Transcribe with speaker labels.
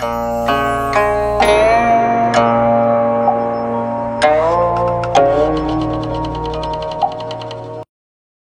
Speaker 1: Música